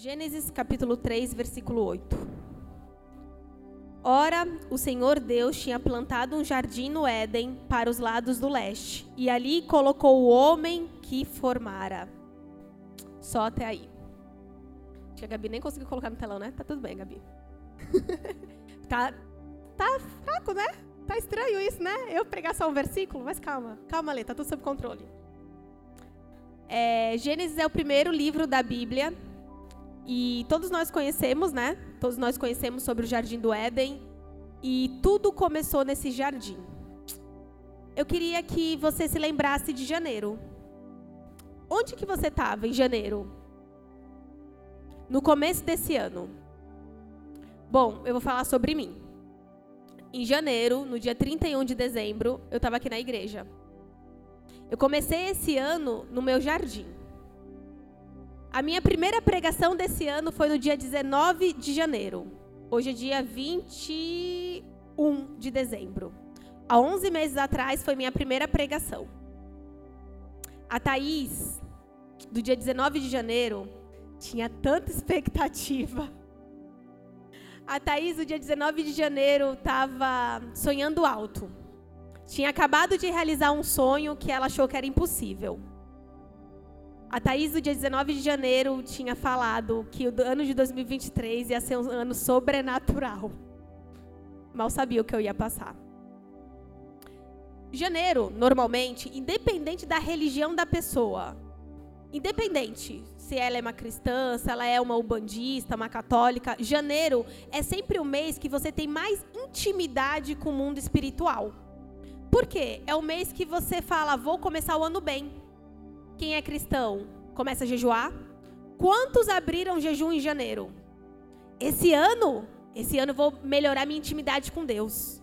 Gênesis capítulo 3, versículo 8. Ora, o Senhor Deus tinha plantado um jardim no Éden para os lados do leste, e ali colocou o homem que formara. Só até aí. Acho que a Gabi nem conseguiu colocar no telão, né? Tá tudo bem, Gabi. tá, tá fraco, né? Tá estranho isso, né? Eu pregar só um versículo, mas calma, calma, Lê, tá tudo sob controle. É, Gênesis é o primeiro livro da Bíblia e todos nós conhecemos, né? Todos nós conhecemos sobre o Jardim do Éden. E tudo começou nesse jardim. Eu queria que você se lembrasse de janeiro. Onde que você estava em janeiro? No começo desse ano. Bom, eu vou falar sobre mim. Em janeiro, no dia 31 de dezembro, eu estava aqui na igreja. Eu comecei esse ano no meu jardim. A minha primeira pregação desse ano foi no dia 19 de janeiro. Hoje é dia 21 de dezembro. Há 11 meses atrás foi minha primeira pregação. A Thaís, do dia 19 de janeiro, tinha tanta expectativa. A Thaís, do dia 19 de janeiro, estava sonhando alto. Tinha acabado de realizar um sonho que ela achou que era impossível. A Thaís, no dia 19 de janeiro, tinha falado que o ano de 2023 ia ser um ano sobrenatural. Mal sabia o que eu ia passar. Janeiro, normalmente, independente da religião da pessoa, independente se ela é uma cristã, se ela é uma ubandista, uma católica, janeiro é sempre o mês que você tem mais intimidade com o mundo espiritual. Por quê? É o mês que você fala, vou começar o ano bem. Quem é cristão começa a jejuar. Quantos abriram jejum em janeiro? Esse ano, esse ano vou melhorar minha intimidade com Deus.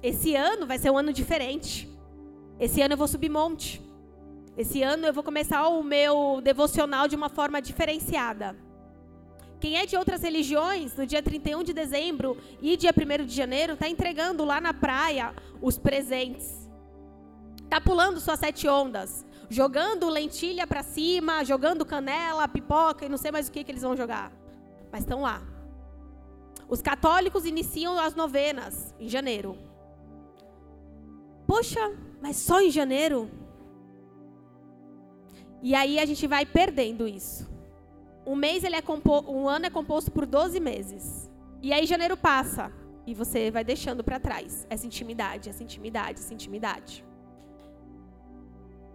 Esse ano vai ser um ano diferente. Esse ano eu vou subir monte. Esse ano eu vou começar o meu devocional de uma forma diferenciada. Quem é de outras religiões, no dia 31 de dezembro e dia 1 de janeiro, está entregando lá na praia os presentes. Está pulando suas sete ondas jogando lentilha para cima, jogando canela, pipoca e não sei mais o que, que eles vão jogar. Mas estão lá. Os católicos iniciam as novenas em janeiro. Poxa, mas só em janeiro? E aí a gente vai perdendo isso. Um mês ele é um ano é composto por 12 meses. E aí janeiro passa e você vai deixando para trás essa intimidade, essa intimidade, essa intimidade.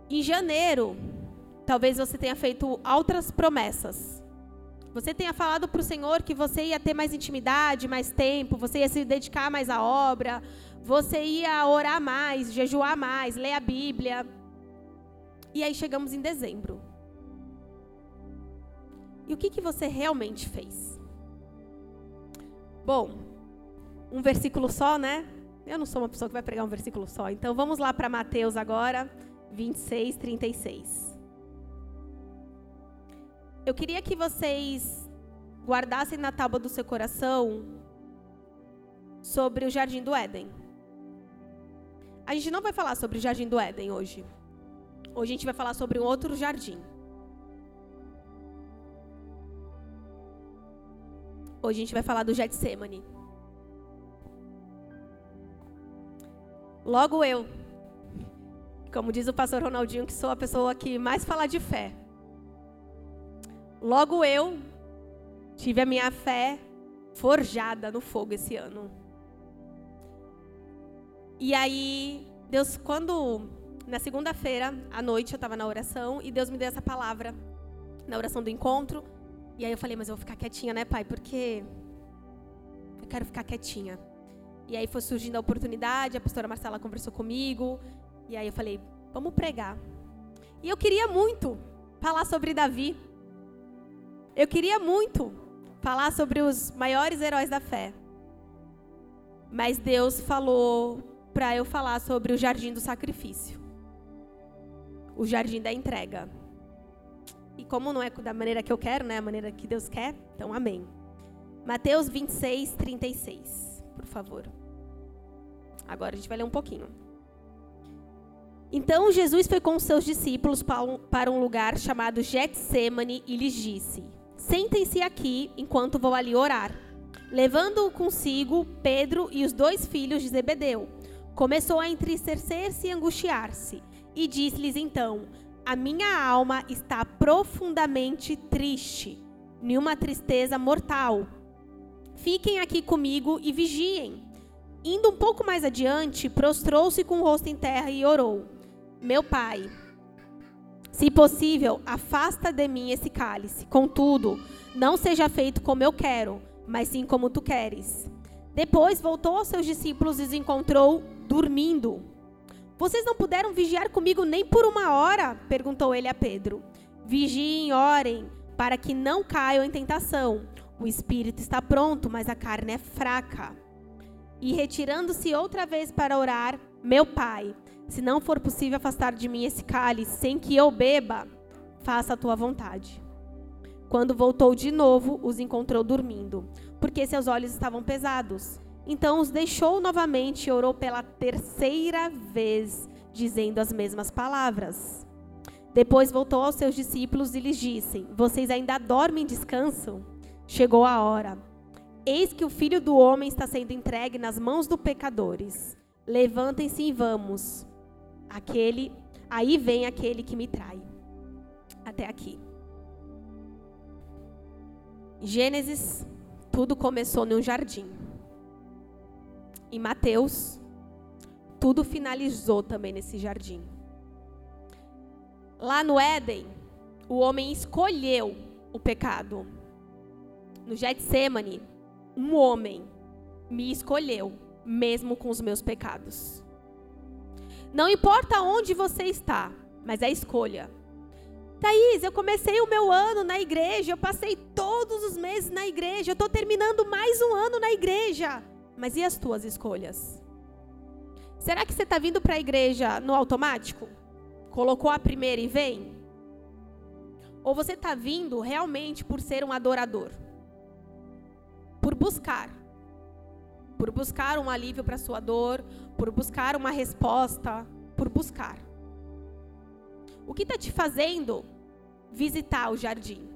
Em janeiro, talvez você tenha feito outras promessas. Você tenha falado para o Senhor que você ia ter mais intimidade, mais tempo, você ia se dedicar mais à obra, você ia orar mais, jejuar mais, ler a Bíblia. E aí chegamos em dezembro. E o que, que você realmente fez? Bom, um versículo só, né? Eu não sou uma pessoa que vai pregar um versículo só. Então vamos lá para Mateus agora. 26, 36. Eu queria que vocês guardassem na tábua do seu coração sobre o Jardim do Éden. A gente não vai falar sobre o Jardim do Éden hoje. Hoje a gente vai falar sobre um outro jardim. Hoje a gente vai falar do Getsemane. Logo eu, como diz o pastor Ronaldinho, que sou a pessoa que mais fala de fé. Logo eu tive a minha fé forjada no fogo esse ano. E aí, Deus, quando na segunda-feira à noite eu estava na oração e Deus me deu essa palavra na oração do encontro. E aí eu falei, mas eu vou ficar quietinha, né, pai? Porque eu quero ficar quietinha. E aí foi surgindo a oportunidade, a pastora Marcela conversou comigo, e aí eu falei, vamos pregar. E eu queria muito falar sobre Davi. Eu queria muito falar sobre os maiores heróis da fé. Mas Deus falou para eu falar sobre o jardim do sacrifício. O jardim da entrega. E como não é da maneira que eu quero, né? A maneira que Deus quer, então amém. Mateus 26, 36, por favor. Agora a gente vai ler um pouquinho. Então Jesus foi com seus discípulos para um lugar chamado Getsemane e lhes disse: Sentem-se aqui enquanto vou ali orar. Levando consigo Pedro e os dois filhos de Zebedeu, começou a entristecer-se e angustiar-se. E disse-lhes então: A minha alma está profundamente triste, nenhuma tristeza mortal. Fiquem aqui comigo e vigiem. Indo um pouco mais adiante, prostrou-se com o rosto em terra e orou: Meu pai, se possível, afasta de mim esse cálice. Contudo, não seja feito como eu quero, mas sim como tu queres. Depois voltou aos seus discípulos e os encontrou dormindo. Vocês não puderam vigiar comigo nem por uma hora? perguntou ele a Pedro. Vigiem, orem, para que não caiam em tentação. O espírito está pronto, mas a carne é fraca. E retirando-se outra vez para orar, meu pai, se não for possível afastar de mim esse cálice sem que eu beba, faça a tua vontade. Quando voltou de novo, os encontrou dormindo, porque seus olhos estavam pesados. Então os deixou novamente e orou pela terceira vez, dizendo as mesmas palavras. Depois voltou aos seus discípulos e lhes disse: Vocês ainda dormem e descansam? Chegou a hora. Eis que o filho do homem está sendo entregue nas mãos dos pecadores. Levantem-se e vamos. Aquele, aí vem aquele que me trai. Até aqui. Gênesis, tudo começou num jardim. Em Mateus, tudo finalizou também nesse jardim. Lá no Éden, o homem escolheu o pecado. No Getsemane, um homem me escolheu, mesmo com os meus pecados. Não importa onde você está, mas é escolha. Thaís, eu comecei o meu ano na igreja, eu passei todos os meses na igreja, eu estou terminando mais um ano na igreja. Mas e as tuas escolhas? Será que você está vindo para a igreja no automático? Colocou a primeira e vem? Ou você está vindo realmente por ser um adorador? Por buscar por buscar um alívio para sua dor, por buscar uma resposta, por buscar. O que está te fazendo visitar o jardim?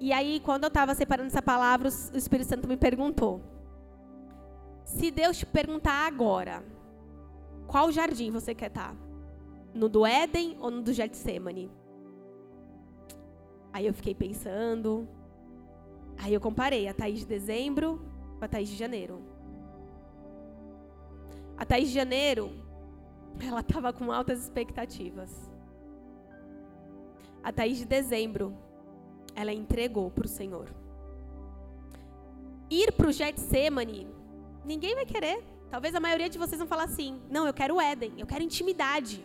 E aí, quando eu estava separando essa palavra, o Espírito Santo me perguntou: se Deus te perguntar agora, qual jardim você quer estar? Tá? No do Éden ou no do Getsemane? Aí eu fiquei pensando. Aí eu comparei a Thaís de dezembro com a Thaís de janeiro. A Thaís de janeiro, ela estava com altas expectativas. A Thaís de dezembro, ela entregou para o Senhor. Ir para o Getsemane, ninguém vai querer. Talvez a maioria de vocês vão falar assim: não, eu quero Éden, eu quero intimidade.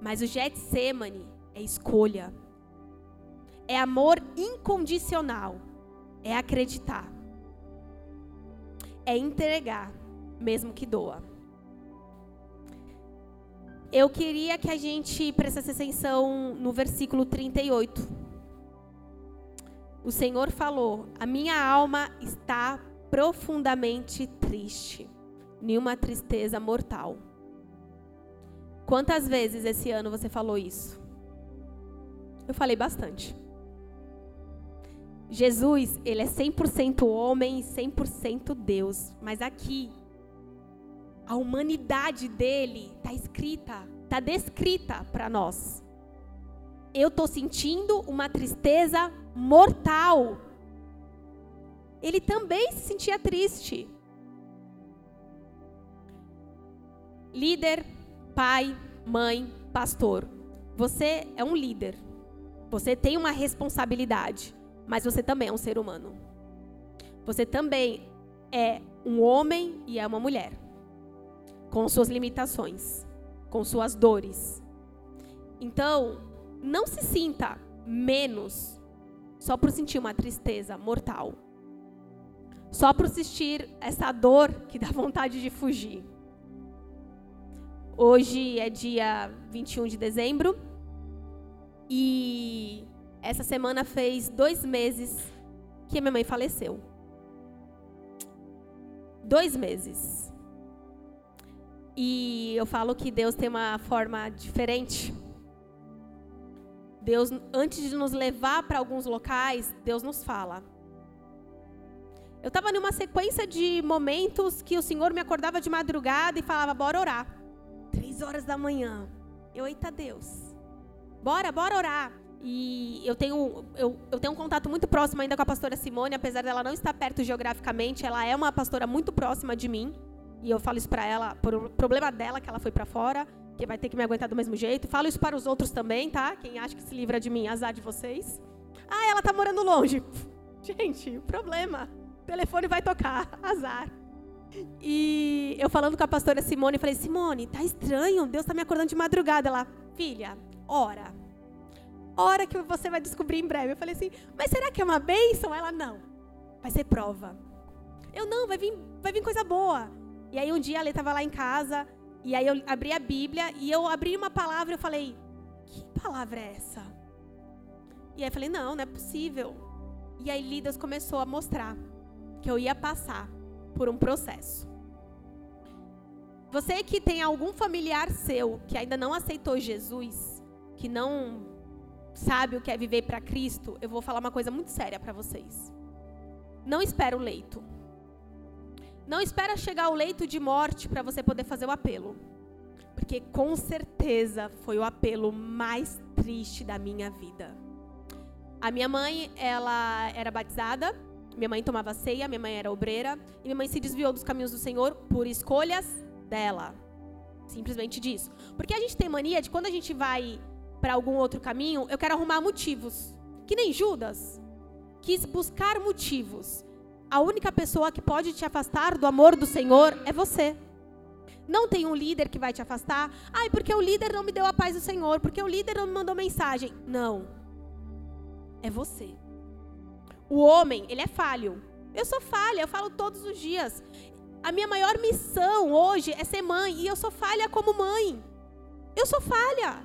Mas o Getsemane é escolha. É amor incondicional. É acreditar é entregar, mesmo que doa. Eu queria que a gente prestasse atenção no versículo 38. O Senhor falou: A minha alma está profundamente triste, nenhuma tristeza mortal. Quantas vezes esse ano você falou isso? Eu falei bastante. Jesus, ele é 100% homem e 100% Deus. Mas aqui, a humanidade dele está escrita, está descrita para nós. Eu estou sentindo uma tristeza mortal. Ele também se sentia triste. Líder, pai, mãe, pastor. Você é um líder. Você tem uma responsabilidade mas você também é um ser humano. Você também é um homem e é uma mulher, com suas limitações, com suas dores. Então, não se sinta menos só por sentir uma tristeza mortal. Só por sentir essa dor que dá vontade de fugir. Hoje é dia 21 de dezembro e essa semana fez dois meses que minha mãe faleceu. Dois meses. E eu falo que Deus tem uma forma diferente Deus, antes de nos levar para alguns locais, Deus nos fala. Eu estava numa sequência de momentos que o Senhor me acordava de madrugada e falava: bora orar. Três horas da manhã. Eu, eita Deus. Bora, bora orar. E eu tenho, eu, eu tenho um contato muito próximo ainda com a pastora Simone, apesar dela não estar perto geograficamente, ela é uma pastora muito próxima de mim. E eu falo isso para ela, por problema dela, que ela foi para fora, que vai ter que me aguentar do mesmo jeito. Falo isso para os outros também, tá? Quem acha que se livra de mim, azar de vocês. Ah, ela tá morando longe. Gente, problema. O telefone vai tocar, azar. E eu falando com a pastora Simone, falei: Simone, tá estranho, Deus tá me acordando de madrugada. Ela, filha, ora hora que você vai descobrir em breve. Eu falei assim, mas será que é uma bênção? Ela, não. Vai ser prova. Eu, não, vai vir, vai vir coisa boa. E aí um dia ela estava lá em casa, e aí eu abri a Bíblia, e eu abri uma palavra eu falei, que palavra é essa? E aí eu falei, não, não é possível. E aí Lidas começou a mostrar que eu ia passar por um processo. Você que tem algum familiar seu que ainda não aceitou Jesus, que não sabe o que é viver para Cristo, eu vou falar uma coisa muito séria para vocês. Não espera o leito. Não espera chegar o leito de morte para você poder fazer o apelo. Porque com certeza foi o apelo mais triste da minha vida. A minha mãe, ela era batizada, minha mãe tomava ceia, minha mãe era obreira, e minha mãe se desviou dos caminhos do Senhor por escolhas dela. Simplesmente disso. Porque a gente tem mania de quando a gente vai para algum outro caminho, eu quero arrumar motivos. Que nem Judas quis buscar motivos. A única pessoa que pode te afastar do amor do Senhor é você. Não tem um líder que vai te afastar. Ai, porque o líder não me deu a paz do Senhor, porque o líder não me mandou mensagem. Não. É você. O homem, ele é falho. Eu sou falha, eu falo todos os dias. A minha maior missão hoje é ser mãe e eu sou falha como mãe. Eu sou falha.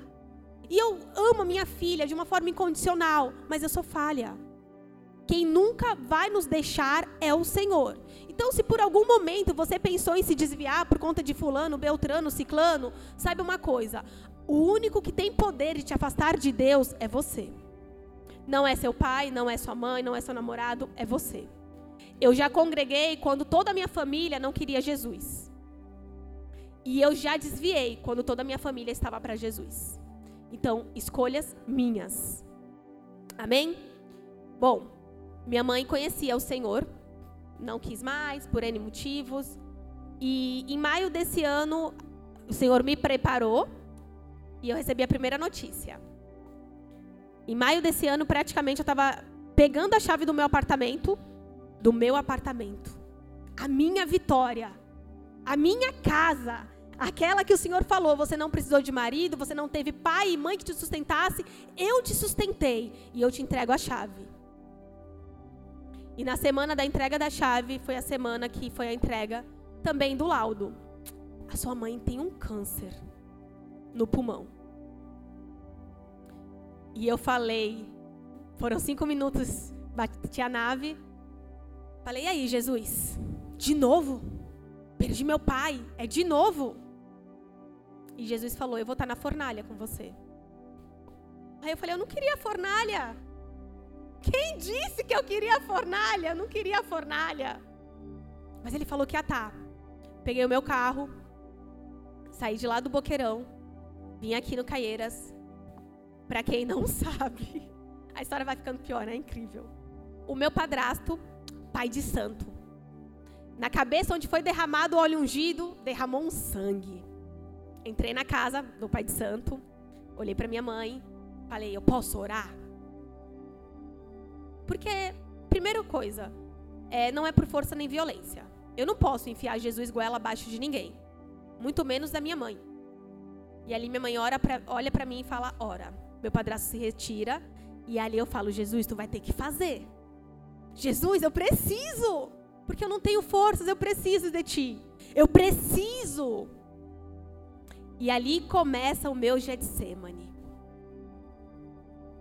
E eu amo minha filha de uma forma incondicional, mas eu sou falha. Quem nunca vai nos deixar é o Senhor. Então, se por algum momento você pensou em se desviar por conta de fulano, beltrano, ciclano, saiba uma coisa: o único que tem poder de te afastar de Deus é você. Não é seu pai, não é sua mãe, não é seu namorado, é você. Eu já congreguei quando toda a minha família não queria Jesus. E eu já desviei quando toda a minha família estava para Jesus. Então, escolhas minhas. Amém? Bom, minha mãe conhecia o Senhor, não quis mais, por N motivos. E em maio desse ano, o Senhor me preparou e eu recebi a primeira notícia. Em maio desse ano, praticamente, eu estava pegando a chave do meu apartamento, do meu apartamento, a minha vitória, a minha casa, Aquela que o Senhor falou, você não precisou de marido, você não teve pai e mãe que te sustentasse, eu te sustentei e eu te entrego a chave. E na semana da entrega da chave foi a semana que foi a entrega também do laudo. A sua mãe tem um câncer no pulmão. E eu falei, foram cinco minutos, bati a nave. Falei, e aí, Jesus? De novo? Perdi meu pai, é de novo? E Jesus falou: Eu vou estar na fornalha com você. Aí eu falei: Eu não queria fornalha. Quem disse que eu queria fornalha? Eu não queria fornalha. Mas ele falou que ia estar. Peguei o meu carro, saí de lá do Boqueirão, vim aqui no Caieiras. Para quem não sabe, a história vai ficando pior, é incrível. O meu padrasto, pai de santo, na cabeça onde foi derramado o óleo ungido, derramou um sangue. Entrei na casa do pai de santo, olhei para minha mãe, falei: "Eu posso orar?" Porque primeira coisa, é, não é por força nem violência. Eu não posso enfiar Jesus goela abaixo de ninguém, muito menos da minha mãe. E ali minha mãe pra, olha para mim e fala: "Ora". Meu padrasto se retira e ali eu falo: "Jesus, tu vai ter que fazer. Jesus, eu preciso, porque eu não tenho forças, eu preciso de ti. Eu preciso e ali começa o meu Getsemane.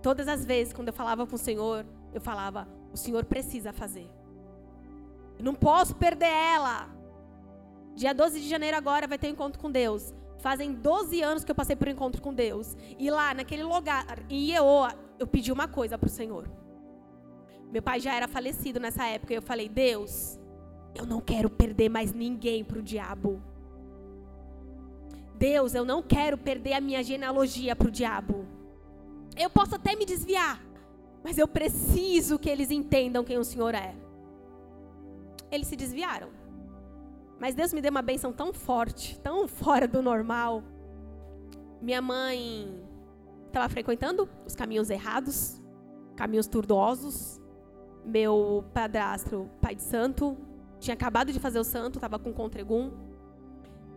Todas as vezes quando eu falava com o Senhor, eu falava: o Senhor precisa fazer. Eu não posso perder ela. Dia 12 de janeiro agora vai ter um encontro com Deus. Fazem 12 anos que eu passei por um encontro com Deus. E lá, naquele lugar, em Ieoa, eu pedi uma coisa para o Senhor. Meu pai já era falecido nessa época. E eu falei: Deus, eu não quero perder mais ninguém para o diabo. Deus, eu não quero perder a minha genealogia para o diabo. Eu posso até me desviar, mas eu preciso que eles entendam quem o Senhor é. Eles se desviaram. Mas Deus me deu uma benção tão forte, tão fora do normal. Minha mãe estava frequentando os caminhos errados, caminhos tortuosos. Meu padrasto, pai de santo, tinha acabado de fazer o santo, estava com contregum.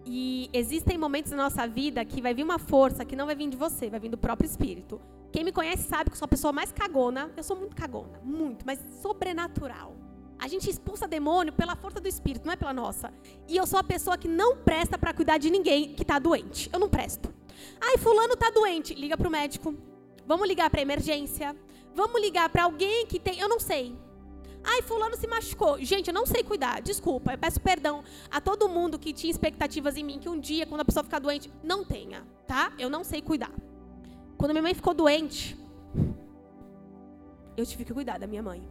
E existem momentos na nossa vida que vai vir uma força que não vai vir de você, vai vir do próprio Espírito. Quem me conhece sabe que eu sou a pessoa mais cagona. Eu sou muito cagona, muito, mas sobrenatural. A gente expulsa demônio pela força do Espírito, não é pela nossa. E eu sou a pessoa que não presta para cuidar de ninguém que está doente. Eu não presto. Ai, fulano está doente. Liga para o médico. Vamos ligar para emergência. Vamos ligar para alguém que tem. Eu não sei. Ai, fulano se machucou. Gente, eu não sei cuidar. Desculpa, eu peço perdão a todo mundo que tinha expectativas em mim que um dia, quando a pessoa ficar doente, não tenha, tá? Eu não sei cuidar. Quando minha mãe ficou doente, eu tive que cuidar da minha mãe.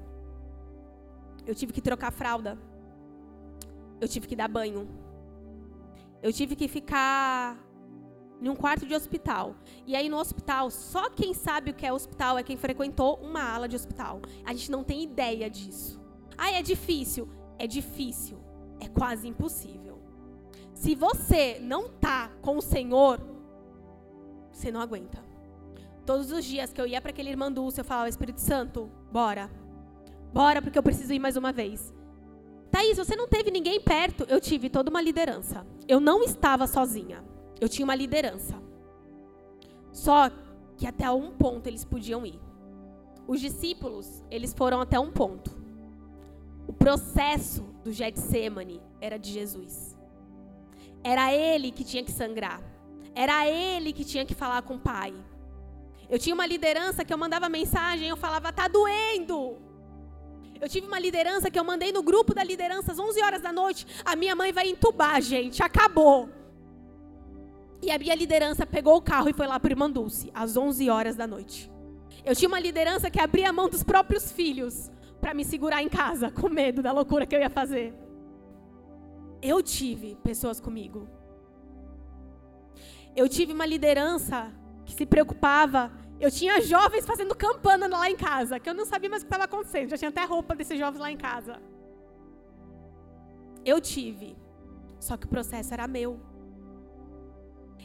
Eu tive que trocar fralda. Eu tive que dar banho. Eu tive que ficar em um quarto de hospital. E aí no hospital, só quem sabe o que é hospital é quem frequentou uma ala de hospital. A gente não tem ideia disso. Ah, é difícil. É difícil. É quase impossível. Se você não tá com o Senhor, você não aguenta. Todos os dias que eu ia para aquele irmão Dulce, eu falava, Espírito Santo, bora. Bora, porque eu preciso ir mais uma vez. Thaís, você não teve ninguém perto? Eu tive toda uma liderança. Eu não estava sozinha. Eu tinha uma liderança. Só que até um ponto eles podiam ir. Os discípulos, eles foram até um ponto. O processo do Getsemane era de Jesus. Era ele que tinha que sangrar. Era ele que tinha que falar com o Pai. Eu tinha uma liderança que eu mandava mensagem, eu falava, tá doendo. Eu tive uma liderança que eu mandei no grupo da liderança às 11 horas da noite. A minha mãe vai entubar, gente, acabou. E a minha liderança pegou o carro e foi lá para Irmã Dulce, às 11 horas da noite. Eu tinha uma liderança que abria a mão dos próprios filhos para me segurar em casa, com medo da loucura que eu ia fazer. Eu tive pessoas comigo. Eu tive uma liderança que se preocupava. Eu tinha jovens fazendo campana lá em casa, que eu não sabia mais o que estava acontecendo. Já tinha até roupa desses jovens lá em casa. Eu tive. Só que o processo era meu.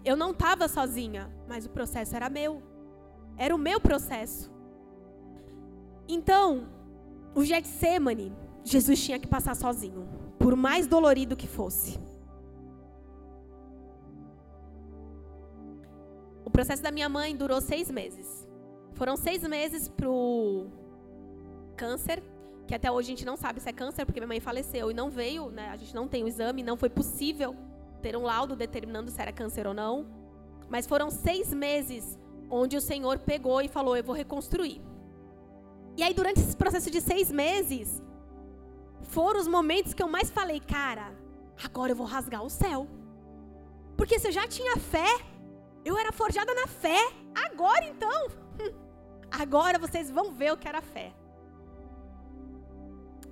Eu não estava sozinha, mas o processo era meu. Era o meu processo. Então, o Getsemane, Jesus tinha que passar sozinho, por mais dolorido que fosse. O processo da minha mãe durou seis meses. Foram seis meses pro câncer, que até hoje a gente não sabe se é câncer, porque minha mãe faleceu e não veio, né? A gente não tem o exame, não foi possível ter um laudo determinando se era câncer ou não. Mas foram seis meses onde o Senhor pegou e falou: Eu vou reconstruir. E aí, durante esse processo de seis meses, foram os momentos que eu mais falei: Cara, agora eu vou rasgar o céu. Porque se eu já tinha fé, eu era forjada na fé. Agora então, agora vocês vão ver o que era fé.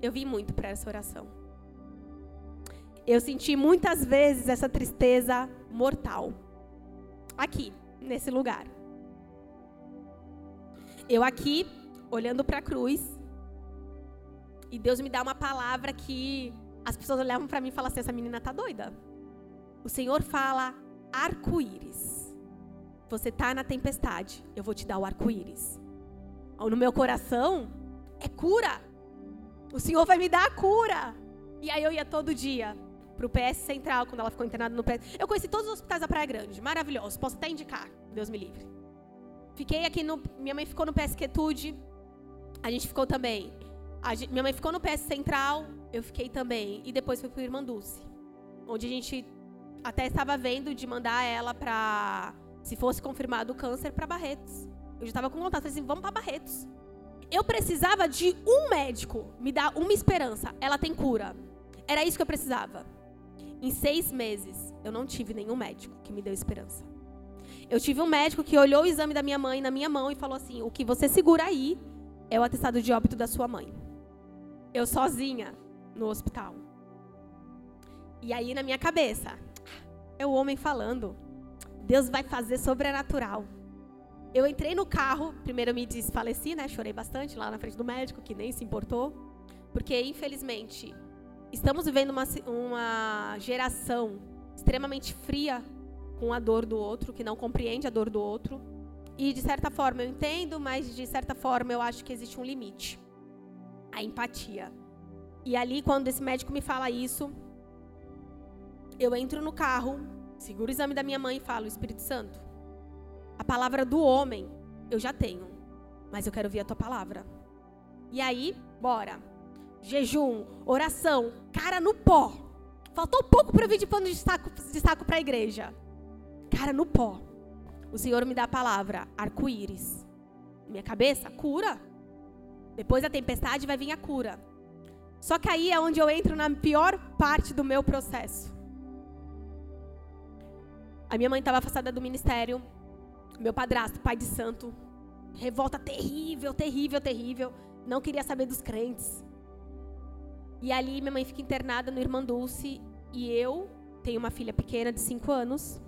Eu vi muito para essa oração. Eu senti muitas vezes essa tristeza mortal. Aqui, nesse lugar. Eu aqui, olhando para a cruz, e Deus me dá uma palavra que as pessoas olhavam para mim e falavam assim: essa menina tá doida. O Senhor fala arco-íris. Você está na tempestade, eu vou te dar o arco-íris. No meu coração é cura. O Senhor vai me dar a cura. E aí eu ia todo dia pro PS Central, quando ela ficou internada no PS. Eu conheci todos os hospitais da Praia Grande, maravilhoso. Posso até indicar, Deus me livre. Fiquei aqui no. Minha mãe ficou no PS Quietude. A gente ficou também. Gente, minha mãe ficou no PS Central, eu fiquei também. E depois fui pro Dulce. Onde a gente até estava vendo de mandar ela pra se fosse confirmado o câncer para Barretos. Eu já estava com vontade, falei assim, vamos para Barretos. Eu precisava de um médico me dar uma esperança. Ela tem cura. Era isso que eu precisava. Em seis meses, eu não tive nenhum médico que me deu esperança. Eu tive um médico que olhou o exame da minha mãe na minha mão e falou assim: o que você segura aí é o atestado de óbito da sua mãe. Eu sozinha no hospital. E aí na minha cabeça, é o homem falando. Deus vai fazer sobrenatural. Eu entrei no carro, primeiro me desfaleci, né? Chorei bastante lá na frente do médico, que nem se importou. Porque, infelizmente, estamos vivendo uma, uma geração extremamente fria com a dor do outro, que não compreende a dor do outro. E, de certa forma, eu entendo, mas, de certa forma, eu acho que existe um limite. A empatia. E ali, quando esse médico me fala isso, eu entro no carro, seguro o exame da minha mãe e falo: Espírito Santo, a palavra do homem eu já tenho, mas eu quero ouvir a tua palavra. E aí, bora. Jejum, oração, cara no pó. Faltou pouco para eu vir de pano de saco, de saco para a igreja. Cara no pó. O Senhor me dá a palavra, arco-íris. Minha cabeça, cura. Depois da tempestade vai vir a cura. Só que aí é onde eu entro na pior parte do meu processo. A minha mãe estava afastada do ministério. Meu padrasto, pai de santo, revolta terrível, terrível, terrível. Não queria saber dos crentes. E ali minha mãe fica internada no Irmã Dulce e eu tenho uma filha pequena de 5 anos,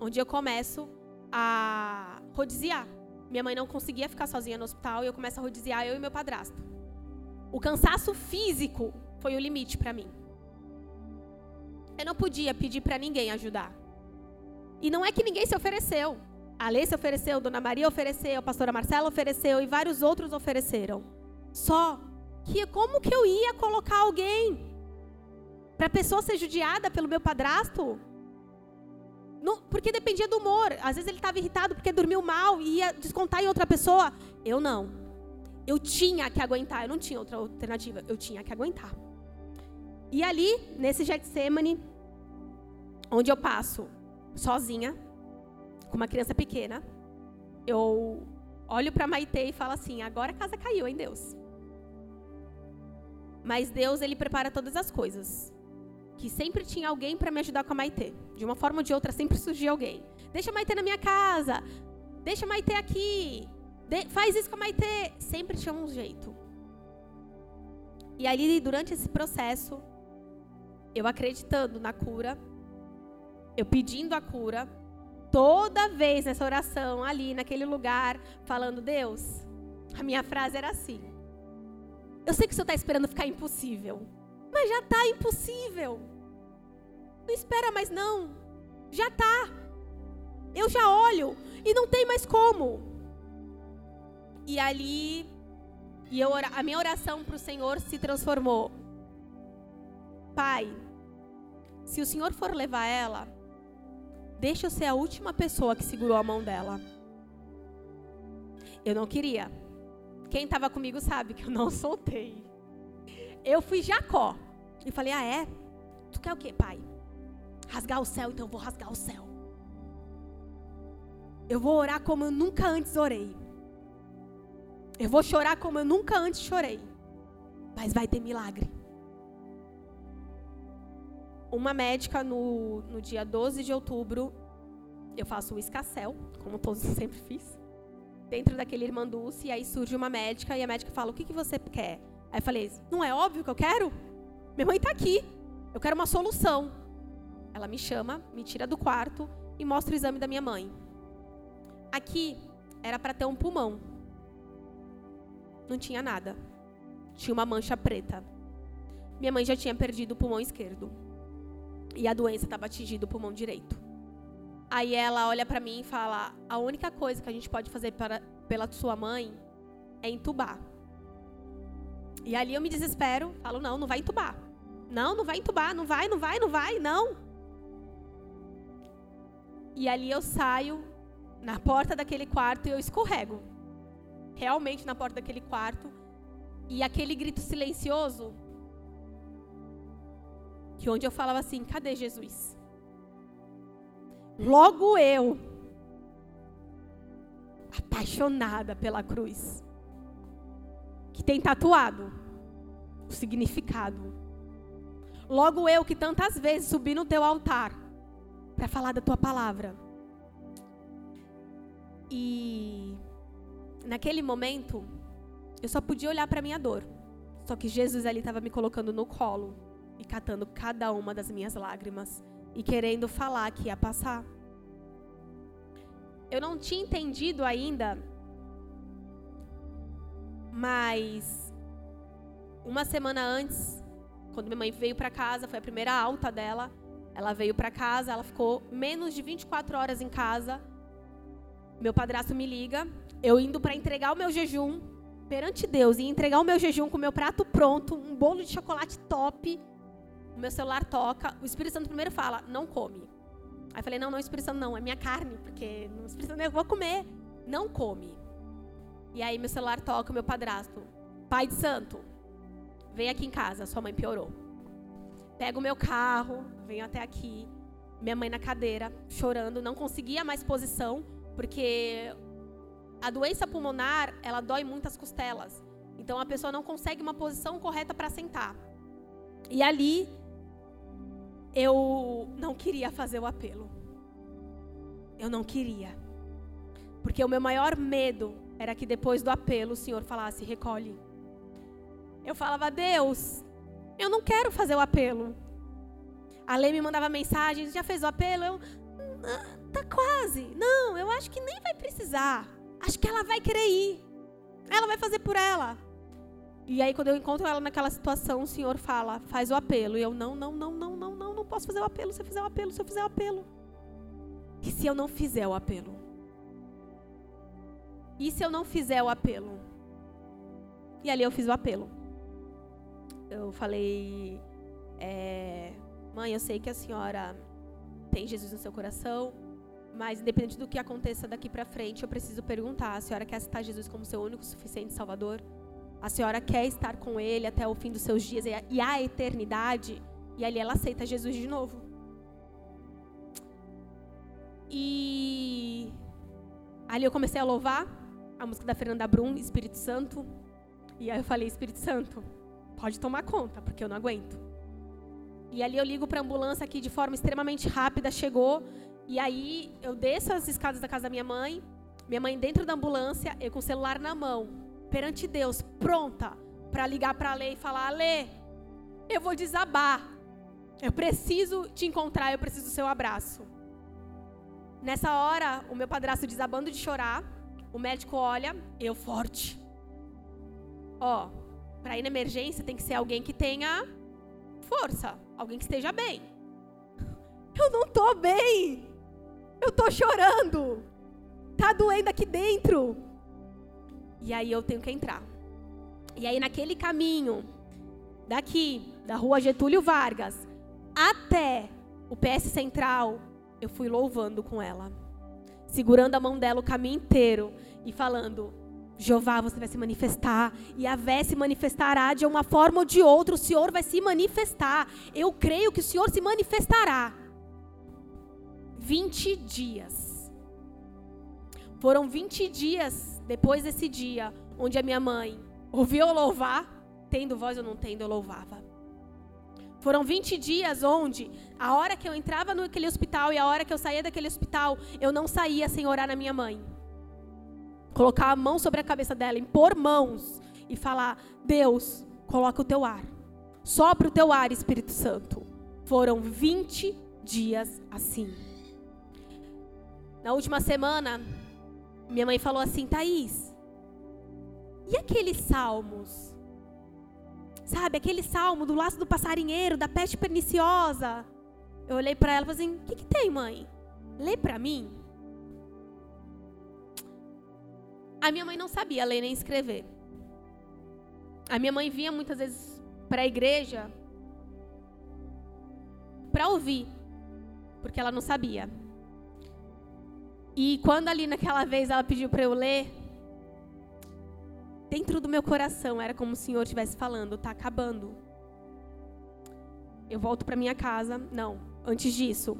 onde eu começo a rodiziar. Minha mãe não conseguia ficar sozinha no hospital e eu começo a rodiziar eu e meu padrasto. O cansaço físico foi o limite para mim. Eu não podia pedir para ninguém ajudar. E não é que ninguém se ofereceu. A Lei se ofereceu, Dona Maria ofereceu, a pastora Marcela ofereceu e vários outros ofereceram. Só que como que eu ia colocar alguém para a pessoa ser judiada pelo meu padrasto? Não, porque dependia do humor. Às vezes ele estava irritado porque dormiu mal e ia descontar em outra pessoa. Eu não. Eu tinha que aguentar. Eu não tinha outra alternativa. Eu tinha que aguentar. E ali, nesse Getsemane, onde eu passo sozinha, com uma criança pequena, eu olho para Maite e falo assim: agora a casa caiu, hein, Deus? Mas Deus, ele prepara todas as coisas. Que sempre tinha alguém para me ajudar com a Maite. De uma forma ou de outra, sempre surgia alguém. Deixa a Maite na minha casa. Deixa a Maite aqui. De faz isso com a Maite. Sempre tinha um jeito. E ali, durante esse processo, eu acreditando na cura, eu pedindo a cura, toda vez nessa oração, ali naquele lugar, falando: Deus, a minha frase era assim. Eu sei que o Senhor está esperando ficar impossível, mas já está impossível. Não espera mais não, já está. Eu já olho e não tem mais como. E ali, e eu, a minha oração para o Senhor se transformou. Pai, se o Senhor for levar ela, Deixa eu ser a última pessoa que segurou a mão dela. Eu não queria. Quem estava comigo sabe que eu não soltei. Eu fui Jacó. E falei: Ah, é? Tu quer o quê, pai? Rasgar o céu, então eu vou rasgar o céu. Eu vou orar como eu nunca antes orei. Eu vou chorar como eu nunca antes chorei. Mas vai ter milagre uma médica no, no dia 12 de outubro, eu faço o escassel, como todos sempre fiz, dentro daquele irmã Dulce, e aí surge uma médica e a médica fala: O que, que você quer? Aí eu falei: Não é óbvio que eu quero? Minha mãe está aqui, eu quero uma solução. Ela me chama, me tira do quarto e mostra o exame da minha mãe. Aqui era para ter um pulmão. Não tinha nada. Tinha uma mancha preta. Minha mãe já tinha perdido o pulmão esquerdo. E a doença estava atingindo o pulmão direito. Aí ela olha para mim e fala: a única coisa que a gente pode fazer para, pela sua mãe é entubar. E ali eu me desespero, falo: não, não vai entubar. Não, não vai entubar, não vai, não vai, não vai, não. E ali eu saio na porta daquele quarto e eu escorrego. Realmente na porta daquele quarto. E aquele grito silencioso que onde eu falava assim: cadê Jesus? Logo eu, apaixonada pela cruz, que tem tatuado o significado. Logo eu que tantas vezes subi no teu altar para falar da tua palavra. E naquele momento, eu só podia olhar para minha dor. Só que Jesus ali estava me colocando no colo e catando cada uma das minhas lágrimas e querendo falar que ia passar. Eu não tinha entendido ainda, mas uma semana antes, quando minha mãe veio para casa, foi a primeira alta dela. Ela veio para casa, ela ficou menos de 24 horas em casa. Meu padrasto me liga, eu indo para entregar o meu jejum perante Deus e entregar o meu jejum com o meu prato pronto, um bolo de chocolate top. O meu celular toca, o Espírito Santo primeiro fala: "Não come". Aí eu falei: "Não, não, Espírito Santo não, é minha carne, porque no Espírito Santo eu vou comer". Não come. E aí meu celular toca, o meu padrasto: "Pai de Santo, vem aqui em casa, sua mãe piorou". Pego o meu carro, venho até aqui, minha mãe na cadeira, chorando, não conseguia mais posição, porque a doença pulmonar, ela dói muitas costelas. Então a pessoa não consegue uma posição correta para sentar. E ali eu não queria fazer o apelo. Eu não queria. Porque o meu maior medo era que depois do apelo o Senhor falasse: recolhe. Eu falava: Deus, eu não quero fazer o apelo. A Lei me mandava mensagem: já fez o apelo? Eu, ah, tá quase. Não, eu acho que nem vai precisar. Acho que ela vai querer ir. Ela vai fazer por ela. E aí, quando eu encontro ela naquela situação, o Senhor fala, faz o apelo. E eu, não, não, não, não posso fazer o apelo. Se eu fizer o apelo, se eu fizer o apelo. E se eu não fizer o apelo? E se eu não fizer o apelo? E ali eu fiz o apelo. Eu falei, é, mãe, eu sei que a senhora tem Jesus no seu coração. Mas independente do que aconteça daqui para frente, eu preciso perguntar: a senhora quer aceitar Jesus como seu único suficiente Salvador? A senhora quer estar com Ele até o fim dos seus dias e a eternidade? E ali ela aceita Jesus de novo. E ali eu comecei a louvar a música da Fernanda Brum, Espírito Santo. E aí eu falei: Espírito Santo, pode tomar conta, porque eu não aguento. E ali eu ligo para a ambulância aqui de forma extremamente rápida, chegou. E aí eu desço as escadas da casa da minha mãe, minha mãe dentro da ambulância, eu com o celular na mão, perante Deus, pronta para ligar para a Lê e falar: Lê, eu vou desabar. Eu preciso te encontrar, eu preciso do seu abraço. Nessa hora, o meu padrasto desabando de chorar, o médico olha, eu forte. Ó, para ir na emergência tem que ser alguém que tenha força, alguém que esteja bem. Eu não tô bem. Eu tô chorando. Tá doendo aqui dentro. E aí eu tenho que entrar. E aí naquele caminho daqui, da rua Getúlio Vargas, até o PS Central, eu fui louvando com ela. Segurando a mão dela o caminho inteiro e falando: Jeová, você vai se manifestar, e a Vé se manifestará de uma forma ou de outra, o Senhor vai se manifestar. Eu creio que o Senhor se manifestará. 20 dias. Foram 20 dias depois desse dia, onde a minha mãe ouviu eu louvar, tendo voz ou não tendo, eu louvava. Foram 20 dias onde, a hora que eu entrava naquele hospital e a hora que eu saía daquele hospital, eu não saía sem orar na minha mãe. Colocar a mão sobre a cabeça dela, impor mãos e falar: Deus, coloca o teu ar. Sopra o teu ar, Espírito Santo. Foram 20 dias assim. Na última semana, minha mãe falou assim: Thaís, e aqueles salmos? Sabe, aquele salmo do laço do passarinheiro, da peste perniciosa. Eu olhei para ela e falei assim: O que, que tem, mãe? Lê para mim. A minha mãe não sabia ler nem escrever. A minha mãe vinha muitas vezes para a igreja para ouvir, porque ela não sabia. E quando ali naquela vez ela pediu para eu ler, dentro do meu coração era como se o Senhor estivesse falando, tá acabando. Eu volto para minha casa, não, antes disso,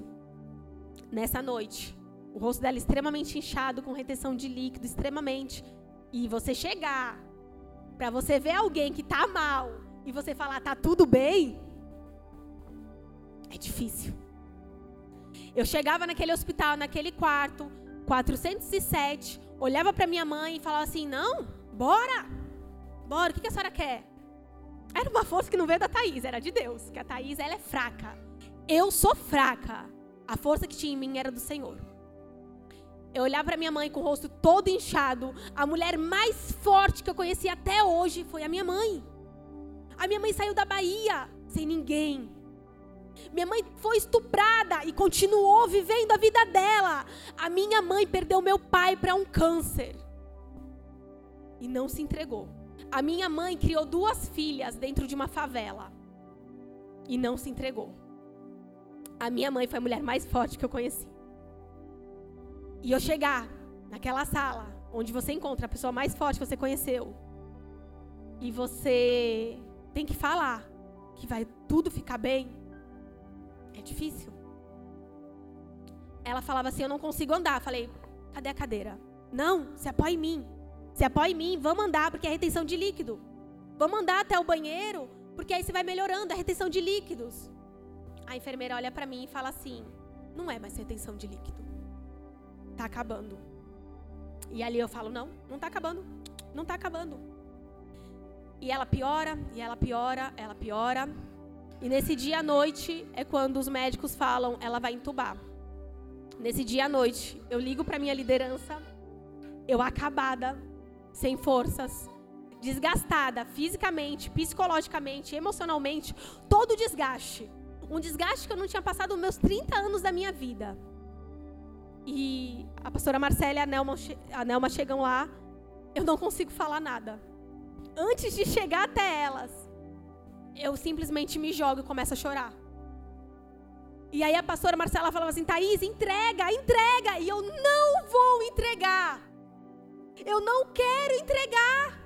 nessa noite, o rosto dela extremamente inchado, com retenção de líquido, extremamente. E você chegar para você ver alguém que tá mal e você falar tá tudo bem, é difícil. Eu chegava naquele hospital, naquele quarto, 407, olhava para minha mãe e falava assim: não, bora, bora, o que, a senhora quer? Era uma força que não veio da Thaís, era de Deus, que a Thaís ela é fraca. Eu sou fraca. A força que tinha em mim era do Senhor. Eu olhava para minha mãe com o rosto todo inchado. A mulher mais forte que eu conheci até hoje foi a minha mãe. A minha mãe saiu da Bahia sem ninguém. Minha mãe foi estuprada e continuou vivendo a vida dela. A minha mãe perdeu meu pai para um câncer e não se entregou. A minha mãe criou duas filhas dentro de uma favela e não se entregou. A minha mãe foi a mulher mais forte que eu conheci. E eu chegar naquela sala onde você encontra a pessoa mais forte que você conheceu e você tem que falar que vai tudo ficar bem, é difícil. Ela falava assim: Eu não consigo andar. Eu falei: Cadê a cadeira? Não, se apoia em mim. Se apoia em mim, vamos andar, porque é retenção de líquido. Vamos andar até o banheiro, porque aí você vai melhorando a retenção de líquidos. A enfermeira olha para mim e fala assim: Não é mais retenção de líquido. Tá acabando. E ali eu falo: Não, não tá acabando. Não tá acabando. E ela piora, e ela piora, ela piora. E nesse dia à noite é quando os médicos falam, ela vai entubar. Nesse dia à noite, eu ligo para minha liderança, eu acabada, sem forças, desgastada fisicamente, psicologicamente, emocionalmente, todo desgaste. Um desgaste que eu não tinha passado nos meus 30 anos da minha vida. E a pastora Marcela e a Nelma, a Nelma chegam lá, eu não consigo falar nada antes de chegar até elas, eu simplesmente me jogo e começo a chorar. E aí a pastora Marcela falava assim: Thaís, entrega, entrega. E eu não vou entregar. Eu não quero entregar.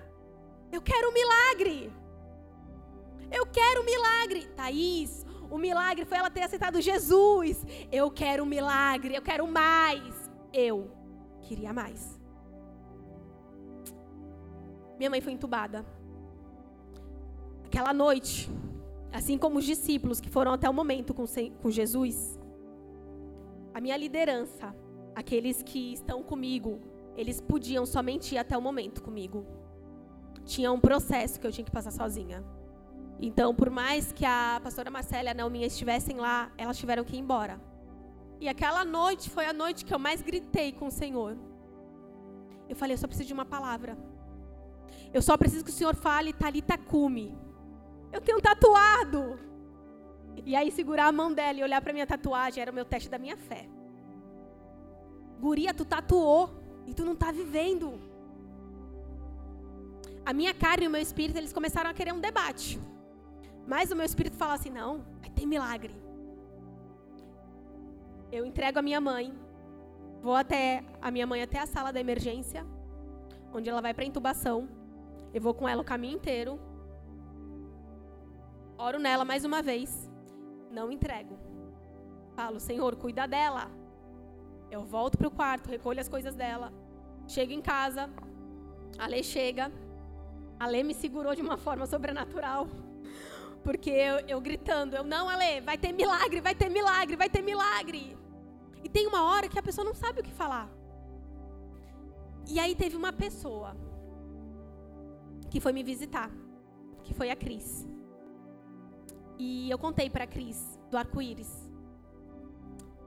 Eu quero um milagre. Eu quero um milagre. Thaís, o milagre foi ela ter aceitado Jesus. Eu quero um milagre. Eu quero mais. Eu queria mais. Minha mãe foi entubada. Aquela noite, assim como os discípulos que foram até o momento com, com Jesus, a minha liderança, aqueles que estão comigo, eles podiam somente ir até o momento comigo. Tinha um processo que eu tinha que passar sozinha. Então, por mais que a pastora Marcela e a Naominha estivessem lá, elas tiveram que ir embora. E aquela noite foi a noite que eu mais gritei com o Senhor. Eu falei, eu só preciso de uma palavra. Eu só preciso que o Senhor fale Talita cume. Eu tenho tatuado. E aí segurar a mão dela e olhar para minha tatuagem era o meu teste da minha fé. Guria, tu tatuou e tu não está vivendo. A minha carne e o meu espírito, eles começaram a querer um debate. Mas o meu espírito fala assim: não, vai ter milagre. Eu entrego a minha mãe, vou até a minha mãe até a sala da emergência, onde ela vai para intubação. Eu vou com ela o caminho inteiro. Oro nela mais uma vez. Não entrego. Falo, Senhor, cuida dela. Eu volto para o quarto, recolho as coisas dela. Chego em casa. A Lê chega. A Lê me segurou de uma forma sobrenatural. Porque eu, eu gritando, eu, não, Ale, vai ter milagre, vai ter milagre, vai ter milagre. E tem uma hora que a pessoa não sabe o que falar. E aí teve uma pessoa que foi me visitar, que foi a Cris. E eu contei para a Cris do arco-íris.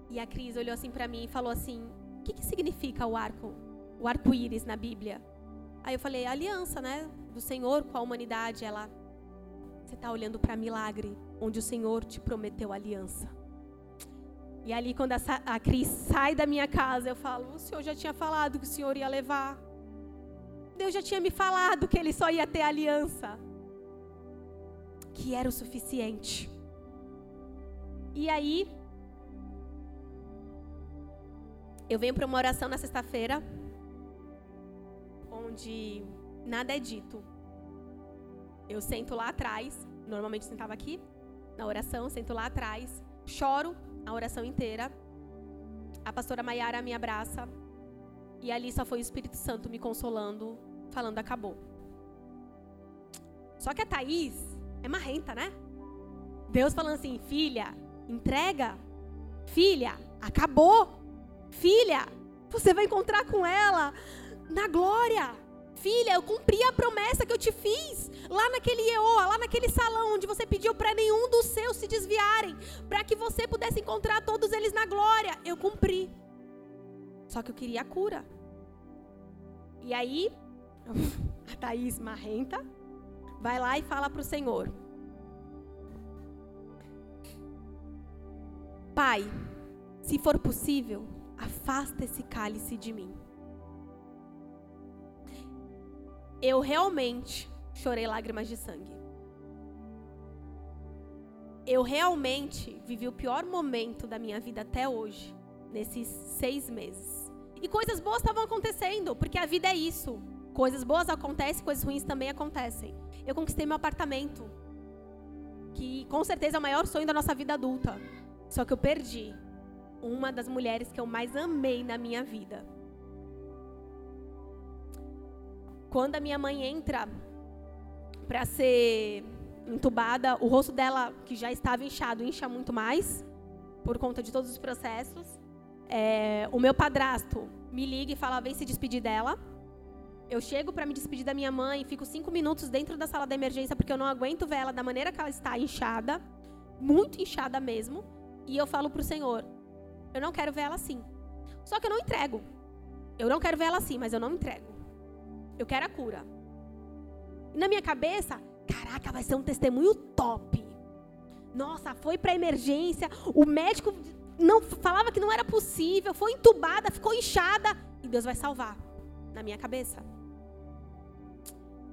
E a Cris olhou assim para mim e falou assim: "O que, que significa o arco, o arco-íris na Bíblia?" Aí eu falei: "Aliança, né, do Senhor com a humanidade." Ela: "Você está olhando para milagre, onde o Senhor te prometeu aliança." E ali, quando a, a Cris sai da minha casa, eu falo: O Senhor já tinha falado que o Senhor ia levar Deus já tinha me falado que ele só ia ter aliança, que era o suficiente. E aí, eu venho para uma oração na sexta-feira, onde nada é dito. Eu sento lá atrás, normalmente sentava aqui, na oração, sento lá atrás, choro a oração inteira. A pastora Maiara me abraça. E ali só foi o Espírito Santo me consolando falando acabou. Só que a Thaís é marrenta, né? Deus falando assim, filha, entrega. Filha, Acabou. Filha, você vai encontrar com ela na glória. Filha, eu cumpri a promessa que eu te fiz lá naquele EOA, lá naquele salão onde você pediu para nenhum dos seus se desviarem, para que você pudesse encontrar todos eles na glória. Eu cumpri. Só que eu queria a cura. E aí, a Thaís marrenta vai lá e fala para o Senhor: Pai, se for possível, afasta esse cálice de mim. Eu realmente chorei lágrimas de sangue. Eu realmente vivi o pior momento da minha vida até hoje, nesses seis meses. E coisas boas estavam acontecendo, porque a vida é isso. Coisas boas acontecem, coisas ruins também acontecem. Eu conquistei meu apartamento, que com certeza é o maior sonho da nossa vida adulta. Só que eu perdi uma das mulheres que eu mais amei na minha vida. Quando a minha mãe entra para ser entubada, o rosto dela, que já estava inchado, incha muito mais, por conta de todos os processos. É, o meu padrasto me liga e fala: vem se despedir dela. Eu chego para me despedir da minha mãe, fico cinco minutos dentro da sala da emergência porque eu não aguento ver ela da maneira que ela está inchada, muito inchada mesmo. E eu falo pro Senhor: eu não quero ver ela assim. Só que eu não entrego. Eu não quero ver ela assim, mas eu não entrego. Eu quero a cura. E na minha cabeça, caraca, vai ser um testemunho top. Nossa, foi para emergência, o médico não falava que não era possível, foi entubada, ficou inchada e Deus vai salvar. Na minha cabeça.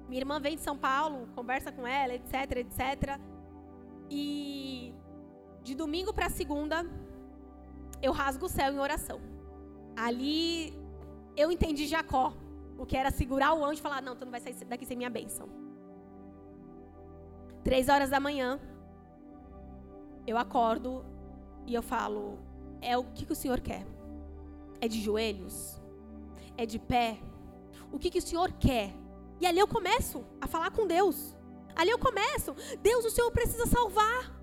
Minha irmã vem de São Paulo, conversa com ela, etc, etc. E de domingo para segunda, eu rasgo o céu em oração. Ali eu entendi Jacó. O que era segurar o anjo e falar: Não, tu não vai sair daqui sem minha bênção. Três horas da manhã, eu acordo e eu falo: É o que, que o Senhor quer? É de joelhos? É de pé? O que, que o Senhor quer? E ali eu começo a falar com Deus. Ali eu começo: Deus, o Senhor precisa salvar.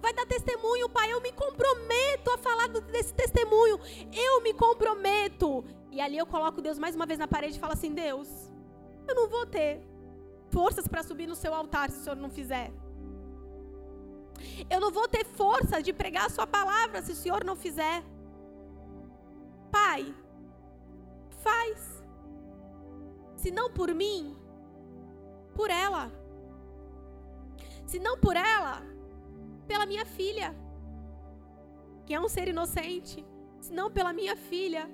Vai dar testemunho, pai. Eu me comprometo a falar desse testemunho. Eu me comprometo. E ali eu coloco Deus mais uma vez na parede e falo assim: Deus, eu não vou ter forças para subir no seu altar se o Senhor não fizer. Eu não vou ter força de pregar a sua palavra se o Senhor não fizer. Pai, faz. Se não por mim, por ela. Se não por ela, pela minha filha, que é um ser inocente. Se não pela minha filha,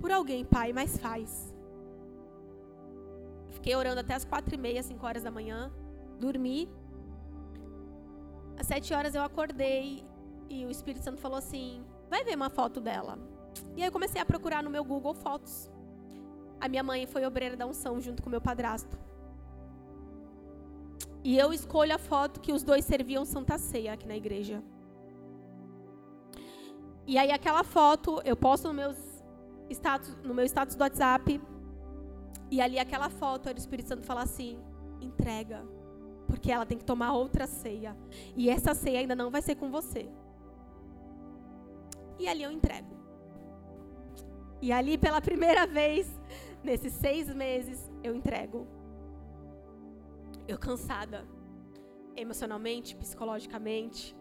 por alguém, pai, mas faz. Fiquei orando até as quatro e meia, cinco horas da manhã, dormi. Às sete horas eu acordei e o Espírito Santo falou assim: vai ver uma foto dela. E aí eu comecei a procurar no meu Google fotos. A minha mãe foi obreira da unção junto com meu padrasto. E eu escolho a foto que os dois serviam Santa Ceia aqui na igreja. E aí aquela foto eu posto no, meus status, no meu status do WhatsApp. E ali aquela foto, o Espírito Santo fala assim: entrega. Porque ela tem que tomar outra ceia. E essa ceia ainda não vai ser com você. E ali eu entrego. E ali, pela primeira vez, nesses seis meses, eu entrego eu cansada, emocionalmente, psicologicamente,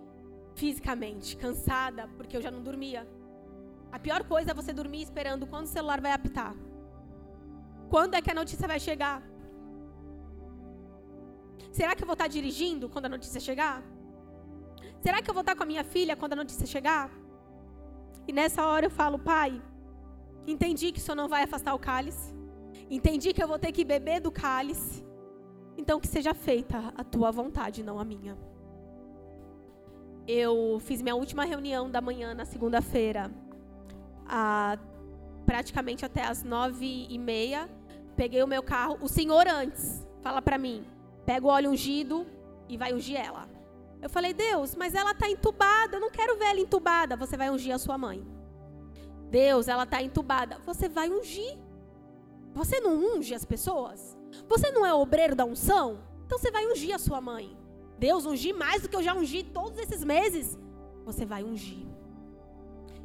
fisicamente, cansada, porque eu já não dormia. A pior coisa é você dormir esperando quando o celular vai apitar. Quando é que a notícia vai chegar? Será que eu vou estar dirigindo quando a notícia chegar? Será que eu vou estar com a minha filha quando a notícia chegar? E nessa hora eu falo, pai, entendi que o senhor não vai afastar o cálice. Entendi que eu vou ter que beber do cálice. Então que seja feita a tua vontade, não a minha. Eu fiz minha última reunião da manhã na segunda-feira, praticamente até as nove e meia. Peguei o meu carro. O senhor antes fala para mim: pega o óleo ungido e vai ungir ela. Eu falei: Deus, mas ela está entubada. Eu não quero ver ela entubada. Você vai ungir a sua mãe. Deus, ela está entubada. Você vai ungir. Você não unge as pessoas? Você não é obreiro da unção? Então você vai ungir a sua mãe. Deus ungir mais do que eu já ungi todos esses meses. Você vai ungir.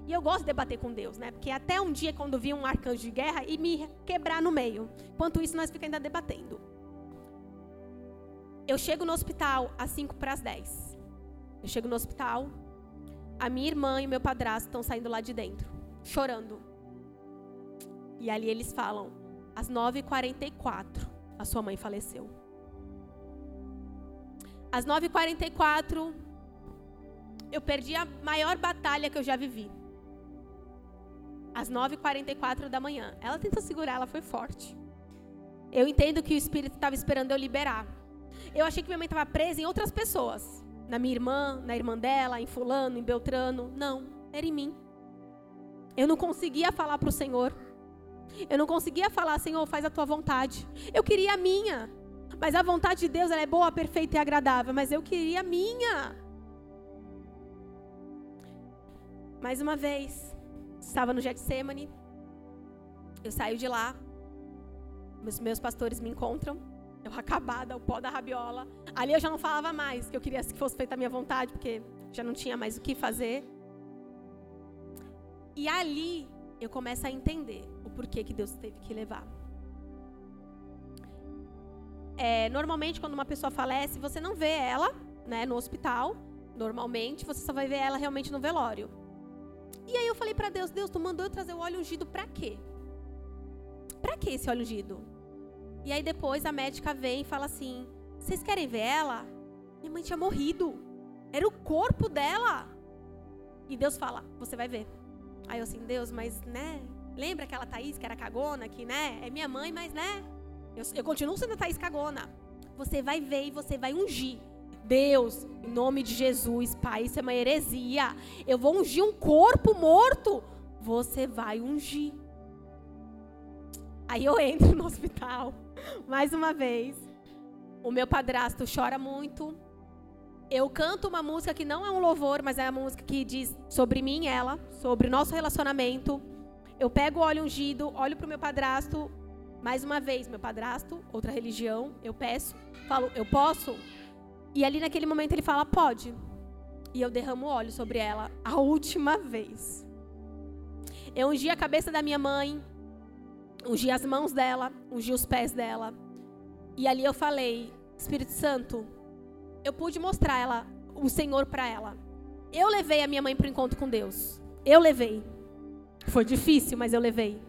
E eu gosto de debater com Deus, né? Porque até um dia, quando vi um arcanjo de guerra, e me quebrar no meio. Enquanto isso, nós ficamos ainda debatendo. Eu chego no hospital às 5 para as 10. Eu chego no hospital, a minha irmã e meu padrasto estão saindo lá de dentro, chorando. E ali eles falam: às 9h44, a sua mãe faleceu. Às 9h44, eu perdi a maior batalha que eu já vivi. Às 9h44 da manhã. Ela tentou segurar, ela foi forte. Eu entendo que o Espírito estava esperando eu liberar. Eu achei que minha mãe estava presa em outras pessoas. Na minha irmã, na irmã dela, em fulano, em Beltrano. Não, era em mim. Eu não conseguia falar para o Senhor. Eu não conseguia falar, Senhor, faz a tua vontade. Eu queria a minha. Mas a vontade de Deus é boa, perfeita e agradável. Mas eu queria a minha. Mais uma vez, estava no Getsemane. Eu saio de lá. Os meus pastores me encontram. Eu acabada, o pó da rabiola. Ali eu já não falava mais que eu queria que fosse feita a minha vontade, porque já não tinha mais o que fazer. E ali eu começo a entender porquê que Deus teve que levar. É, normalmente, quando uma pessoa falece, você não vê ela né, no hospital. Normalmente, você só vai ver ela realmente no velório. E aí eu falei para Deus: Deus, tu mandou eu trazer o óleo ungido para quê? Para que esse óleo ungido? E aí depois a médica vem e fala assim: Vocês querem ver ela? Minha mãe tinha morrido. Era o corpo dela. E Deus fala: Você vai ver. Aí eu assim, Deus, mas né? Lembra aquela Thaís que era cagona, que né? É minha mãe, mas né? Eu, eu continuo sendo a Thaís cagona. Você vai ver e você vai ungir. Deus, em nome de Jesus, Pai, isso é uma heresia. Eu vou ungir um corpo morto. Você vai ungir. Aí eu entro no hospital, mais uma vez. O meu padrasto chora muito. Eu canto uma música que não é um louvor, mas é a música que diz sobre mim ela, sobre o nosso relacionamento. Eu pego o óleo ungido, olho para o meu padrasto, mais uma vez, meu padrasto, outra religião, eu peço, falo, eu posso? E ali naquele momento ele fala, pode. E eu derramo óleo sobre ela a última vez. Eu ungi a cabeça da minha mãe, ungi as mãos dela, ungi os pés dela. E ali eu falei, Espírito Santo, eu pude mostrar ela, o Senhor para ela. Eu levei a minha mãe para o encontro com Deus. Eu levei. Foi difícil, mas eu levei.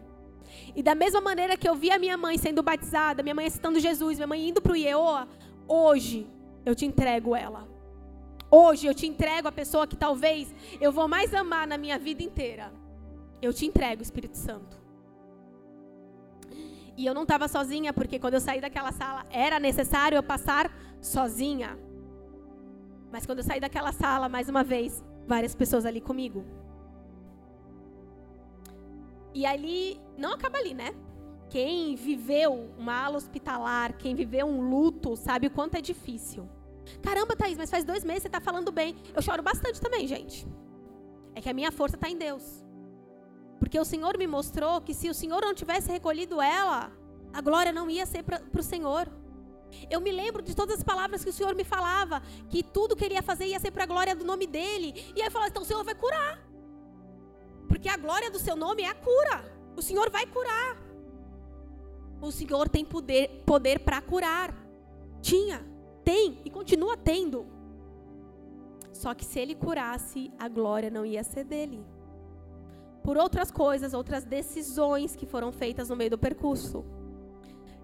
E da mesma maneira que eu vi a minha mãe sendo batizada, minha mãe citando Jesus, minha mãe indo para o Ieoa, hoje eu te entrego ela. Hoje eu te entrego a pessoa que talvez eu vou mais amar na minha vida inteira. Eu te entrego, Espírito Santo. E eu não estava sozinha, porque quando eu saí daquela sala era necessário eu passar sozinha. Mas quando eu saí daquela sala, mais uma vez, várias pessoas ali comigo. E ali, não acaba ali, né? Quem viveu uma ala hospitalar, quem viveu um luto, sabe o quanto é difícil. Caramba, Thaís, mas faz dois meses você está falando bem. Eu choro bastante também, gente. É que a minha força está em Deus. Porque o Senhor me mostrou que se o Senhor não tivesse recolhido ela, a glória não ia ser para o Senhor. Eu me lembro de todas as palavras que o Senhor me falava, que tudo que ele ia fazer ia ser para a glória do nome dele. E aí eu falava, então o Senhor vai curar. Porque a glória do seu nome é a cura. O Senhor vai curar. O Senhor tem poder, poder para curar. Tinha, tem e continua tendo. Só que se ele curasse, a glória não ia ser dele. Por outras coisas, outras decisões que foram feitas no meio do percurso.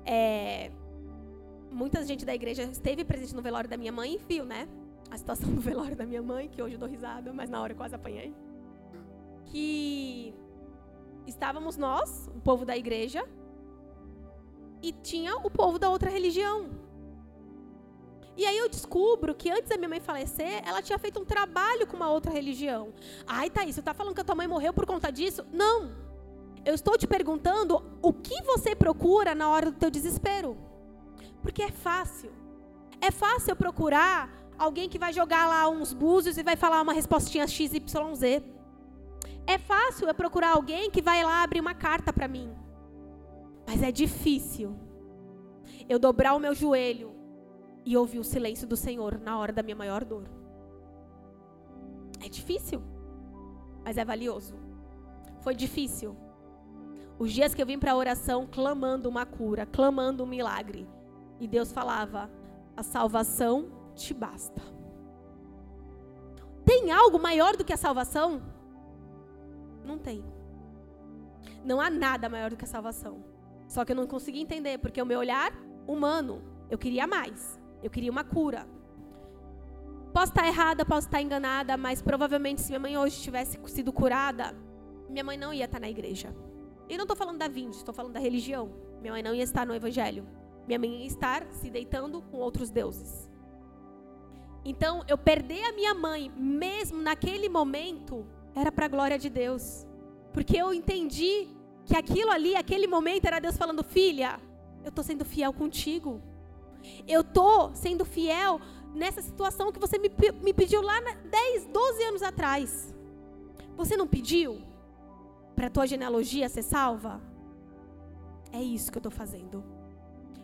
É, muita gente da igreja esteve presente no velório da minha mãe e viu, né? A situação do velório da minha mãe, que hoje eu dou risada, mas na hora eu quase apanhei que estávamos nós, o povo da igreja, e tinha o povo da outra religião. E aí eu descubro que antes da minha mãe falecer, ela tinha feito um trabalho com uma outra religião. Ai, Thaís, você está falando que a tua mãe morreu por conta disso? Não. Eu estou te perguntando o que você procura na hora do teu desespero. Porque é fácil. É fácil procurar alguém que vai jogar lá uns búzios e vai falar uma respostinha XYZ. É fácil eu procurar alguém que vai lá abrir uma carta para mim. Mas é difícil eu dobrar o meu joelho e ouvir o silêncio do Senhor na hora da minha maior dor. É difícil. mas é valioso. Foi difícil. Os dias que eu vim para a oração clamando uma cura, clamando um milagre. E Deus falava: a salvação te basta. Tem algo maior do que a salvação? Não tem. Não há nada maior do que a salvação. Só que eu não consegui entender, porque o meu olhar humano, eu queria mais. Eu queria uma cura. Posso estar errada, posso estar enganada, mas provavelmente se minha mãe hoje tivesse sido curada, minha mãe não ia estar na igreja. E não estou falando da vinda, estou falando da religião. Minha mãe não ia estar no evangelho. Minha mãe ia estar se deitando com outros deuses. Então, eu perder a minha mãe, mesmo naquele momento, era para a glória de Deus. Porque eu entendi que aquilo ali, aquele momento, era Deus falando: Filha, eu estou sendo fiel contigo. Eu estou sendo fiel nessa situação que você me, me pediu lá 10, 12 anos atrás. Você não pediu para a tua genealogia ser salva? É isso que eu estou fazendo.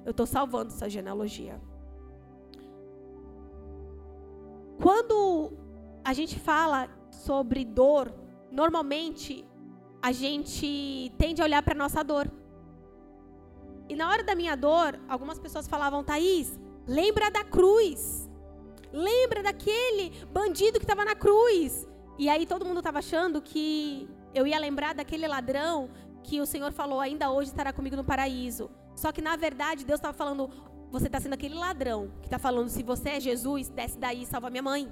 Eu estou salvando essa genealogia. Quando a gente fala sobre dor, normalmente a gente tende a olhar para nossa dor. E na hora da minha dor, algumas pessoas falavam, Thaís, lembra da cruz. Lembra daquele bandido que estava na cruz. E aí todo mundo estava achando que eu ia lembrar daquele ladrão que o Senhor falou, ainda hoje estará comigo no paraíso. Só que na verdade Deus estava falando, você está sendo aquele ladrão que está falando, se você é Jesus, desce daí e salva minha mãe.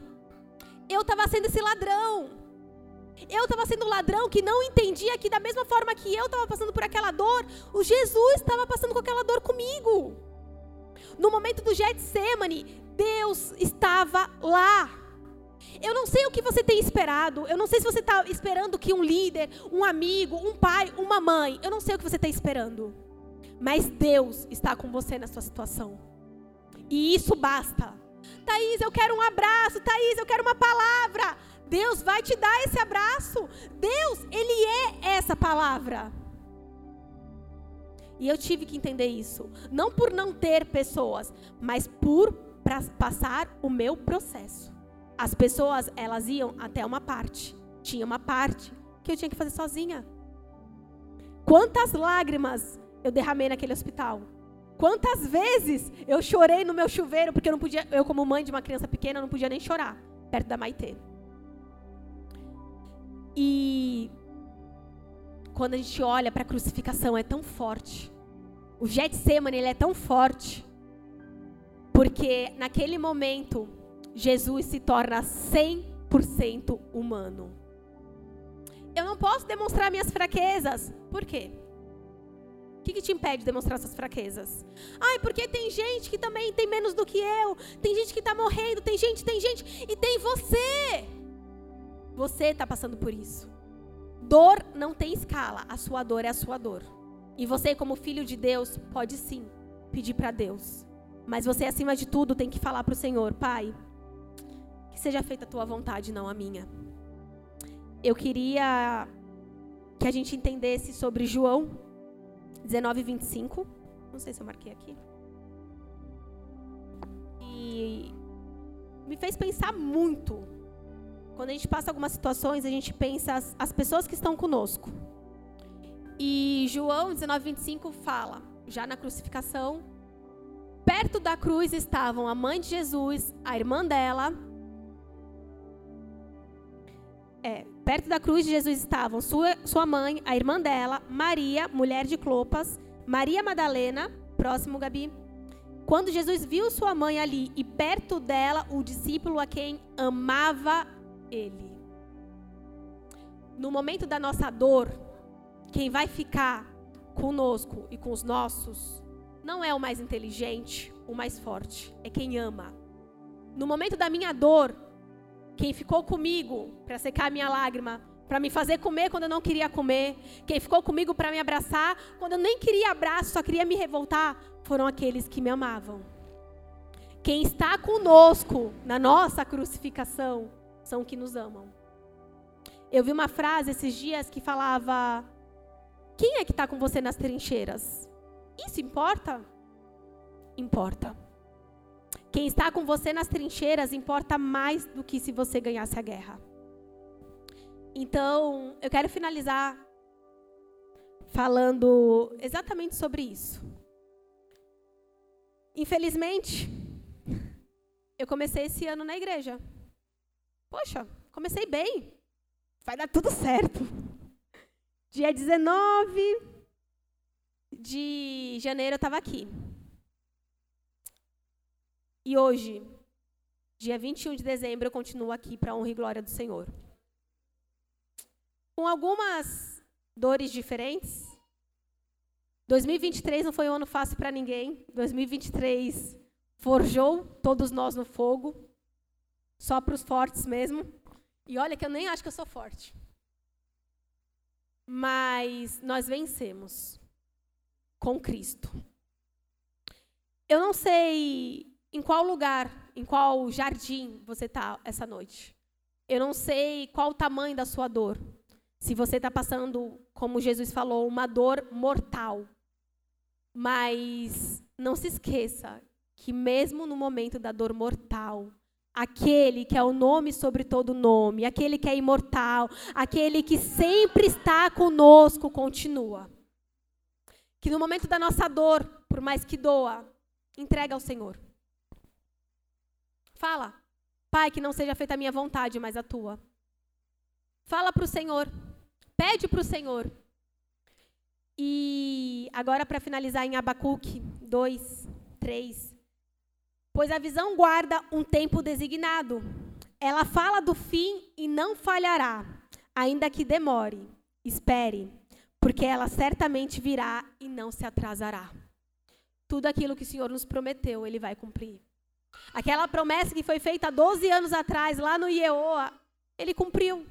Eu estava sendo esse ladrão. Eu estava sendo um ladrão que não entendia que da mesma forma que eu estava passando por aquela dor, o Jesus estava passando com aquela dor comigo. No momento do Getsemane, Deus estava lá. Eu não sei o que você tem esperado. Eu não sei se você está esperando que um líder, um amigo, um pai, uma mãe. Eu não sei o que você está esperando. Mas Deus está com você na sua situação. E isso basta. Thaís, eu quero um abraço. Thaís, eu quero uma palavra. Deus vai te dar esse abraço. Deus, Ele é essa palavra. E eu tive que entender isso. Não por não ter pessoas, mas por passar o meu processo. As pessoas, elas iam até uma parte. Tinha uma parte que eu tinha que fazer sozinha. Quantas lágrimas eu derramei naquele hospital? Quantas vezes eu chorei no meu chuveiro porque eu não podia, eu como mãe de uma criança pequena não podia nem chorar perto da Maitê. E quando a gente olha para a crucificação é tão forte. O Getsemane ele é tão forte porque naquele momento Jesus se torna 100% humano. Eu não posso demonstrar minhas fraquezas. Por quê? O que, que, te impede de demonstrar suas fraquezas? Ai, porque tem gente que também tem menos do que eu. Tem gente que está morrendo. Tem gente, tem gente. E tem você. Você está passando por isso. Dor não tem escala. A sua dor é a sua dor. E você, como filho de Deus, pode sim pedir para Deus. Mas você, acima de tudo, tem que falar para o Senhor: Pai, que seja feita a tua vontade, não a minha. Eu queria que a gente entendesse sobre João 19 e 25. Não sei se eu marquei aqui. E me fez pensar muito. Quando a gente passa algumas situações, a gente pensa as, as pessoas que estão conosco. E João 19, 25 fala, já na crucificação, perto da cruz estavam a mãe de Jesus, a irmã dela, é, perto da cruz de Jesus estavam sua, sua mãe, a irmã dela, Maria, mulher de Clopas, Maria Madalena, próximo Gabi. Quando Jesus viu sua mãe ali e perto dela o discípulo a quem amava ele. No momento da nossa dor, quem vai ficar conosco e com os nossos não é o mais inteligente, o mais forte, é quem ama. No momento da minha dor, quem ficou comigo para secar minha lágrima, para me fazer comer quando eu não queria comer, quem ficou comigo para me abraçar quando eu nem queria abraço, só queria me revoltar, foram aqueles que me amavam. Quem está conosco na nossa crucificação são que nos amam. Eu vi uma frase esses dias que falava: Quem é que está com você nas trincheiras? Isso importa? Importa. Quem está com você nas trincheiras importa mais do que se você ganhasse a guerra. Então, eu quero finalizar falando exatamente sobre isso. Infelizmente, eu comecei esse ano na igreja. Poxa, comecei bem. Vai dar tudo certo. Dia 19 de janeiro eu estava aqui. E hoje, dia 21 de dezembro, eu continuo aqui para a honra e glória do Senhor. Com algumas dores diferentes. 2023 não foi um ano fácil para ninguém. 2023 forjou todos nós no fogo. Só para os fortes mesmo. E olha que eu nem acho que eu sou forte. Mas nós vencemos com Cristo. Eu não sei em qual lugar, em qual jardim você está essa noite. Eu não sei qual o tamanho da sua dor. Se você está passando, como Jesus falou, uma dor mortal. Mas não se esqueça que, mesmo no momento da dor mortal, aquele que é o nome sobre todo nome, aquele que é imortal, aquele que sempre está conosco, continua. Que no momento da nossa dor, por mais que doa, entrega ao Senhor. Fala, Pai, que não seja feita a minha vontade, mas a tua. Fala para o Senhor, pede para o Senhor. E agora, para finalizar, em Abacuque 2, 3. Pois a visão guarda um tempo designado. Ela fala do fim e não falhará, ainda que demore. Espere, porque ela certamente virá e não se atrasará. Tudo aquilo que o Senhor nos prometeu, Ele vai cumprir. Aquela promessa que foi feita 12 anos atrás, lá no Ieoa, ele cumpriu.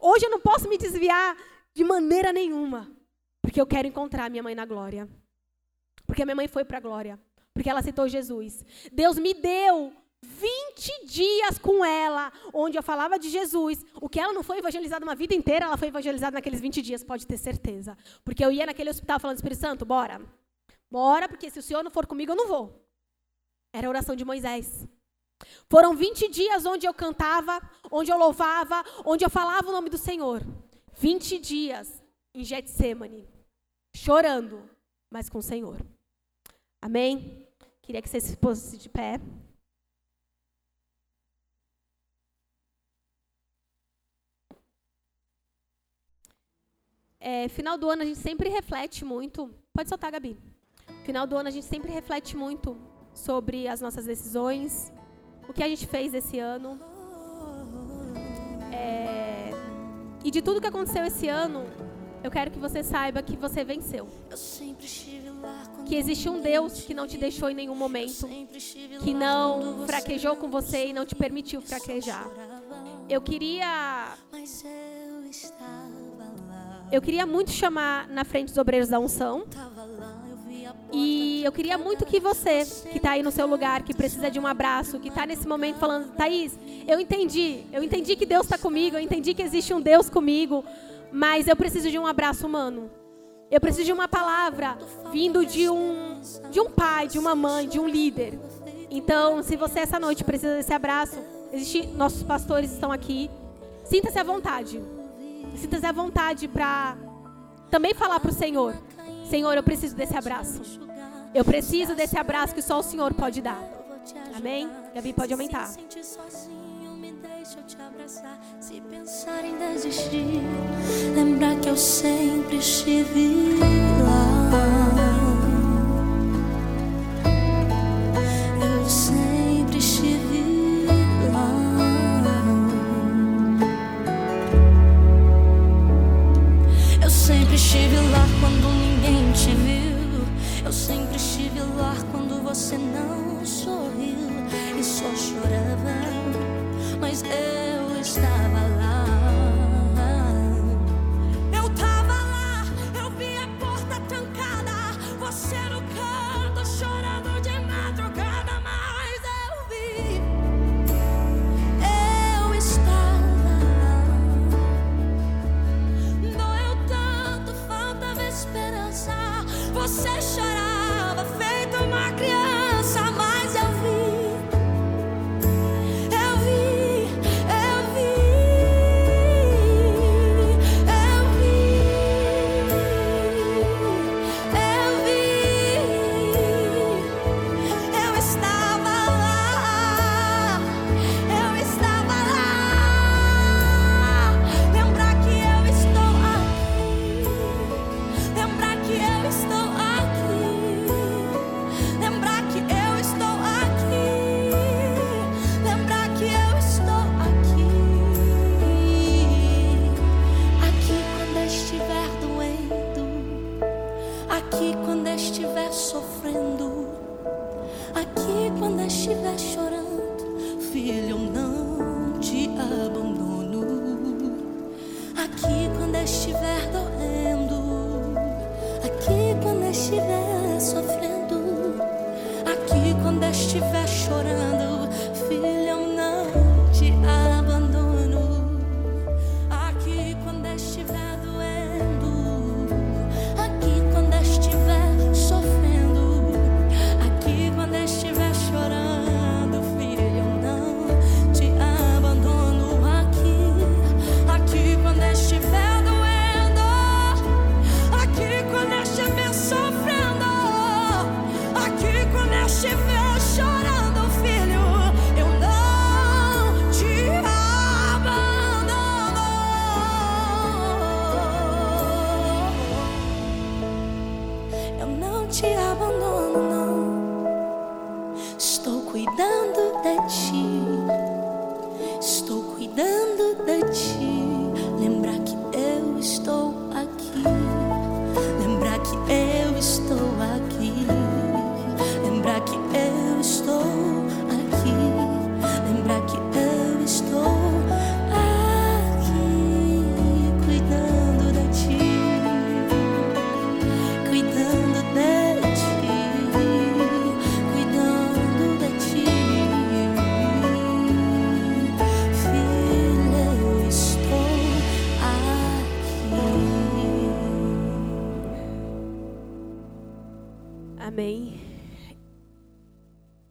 Hoje eu não posso me desviar de maneira nenhuma, porque eu quero encontrar minha mãe na glória. Porque minha mãe foi para a glória, porque ela aceitou Jesus. Deus me deu 20 dias com ela, onde eu falava de Jesus. O que ela não foi evangelizada uma vida inteira, ela foi evangelizada naqueles 20 dias, pode ter certeza. Porque eu ia naquele hospital falando, Espírito Santo, bora. Bora, porque se o Senhor não for comigo, eu não vou. Era a oração de Moisés. Foram 20 dias onde eu cantava, onde eu louvava, onde eu falava o nome do Senhor. 20 dias em Getsemane, chorando, mas com o Senhor. Amém? Queria que você se pôsse de pé. É, final do ano a gente sempre reflete muito. Pode soltar, Gabi. Final do ano a gente sempre reflete muito sobre as nossas decisões, o que a gente fez esse ano. É, e de tudo que aconteceu esse ano, eu quero que você saiba que você venceu. Que existe um Deus que não te deixou em nenhum momento, que não fraquejou com você e não te permitiu fraquejar. Eu queria. Eu queria muito chamar na frente dos obreiros da unção. E eu queria muito que você, que está aí no seu lugar, que precisa de um abraço, que está nesse momento falando, Thaís, eu entendi, eu entendi que Deus está comigo, eu entendi que existe um Deus comigo, mas eu preciso de um abraço humano. Eu preciso de uma palavra vindo de um, de um pai, de uma mãe, de um líder. Então, se você essa noite precisa desse abraço, existe, nossos pastores estão aqui. Sinta-se à vontade. Sinta-se à vontade para também falar para o Senhor. Senhor, eu preciso desse abraço. Eu preciso desse abraço que só o Senhor pode dar. Amém? Gabi, pode aumentar. Se pensar em desistir, lembrar que eu sempre estive lá. Eu sempre estive lá. Eu sempre estive lá quando ninguém te viu. Você não sorriu e só chorava. Mas eu estava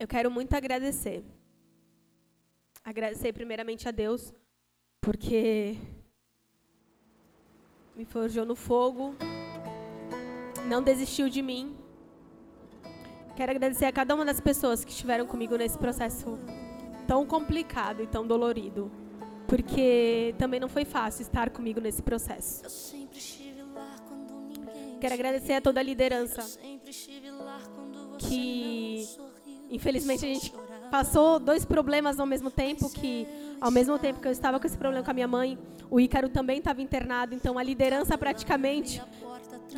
Eu quero muito agradecer. Agradecer primeiramente a Deus, porque me forjou no fogo, não desistiu de mim. Quero agradecer a cada uma das pessoas que estiveram comigo nesse processo tão complicado e tão dolorido, porque também não foi fácil estar comigo nesse processo. Quero agradecer a toda a liderança que. Infelizmente a gente passou dois problemas ao mesmo tempo que ao mesmo tempo que eu estava com esse problema com a minha mãe, o Ícaro também estava internado, então a liderança praticamente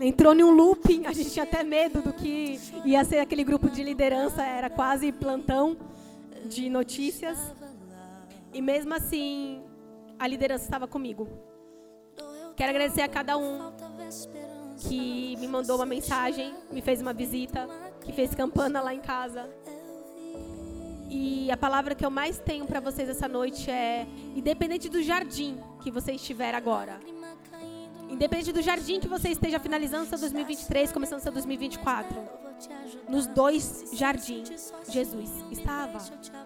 entrou em um looping, a gente tinha até medo do que ia ser aquele grupo de liderança, era quase plantão de notícias. E mesmo assim, a liderança estava comigo. Quero agradecer a cada um que me mandou uma mensagem, me fez uma visita, que fez campana lá em casa. E a palavra que eu mais tenho para vocês essa noite é: independente do jardim que você estiver agora, independente do jardim que você esteja finalizando seu 2023, começando seu 2024, eu vou te ajudar. nos dois jardins, Jesus estava.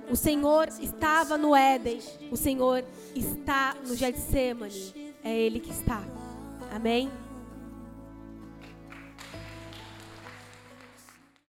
O Senhor estava no Éden, o Senhor está no Getsemane. É Ele que está. Amém?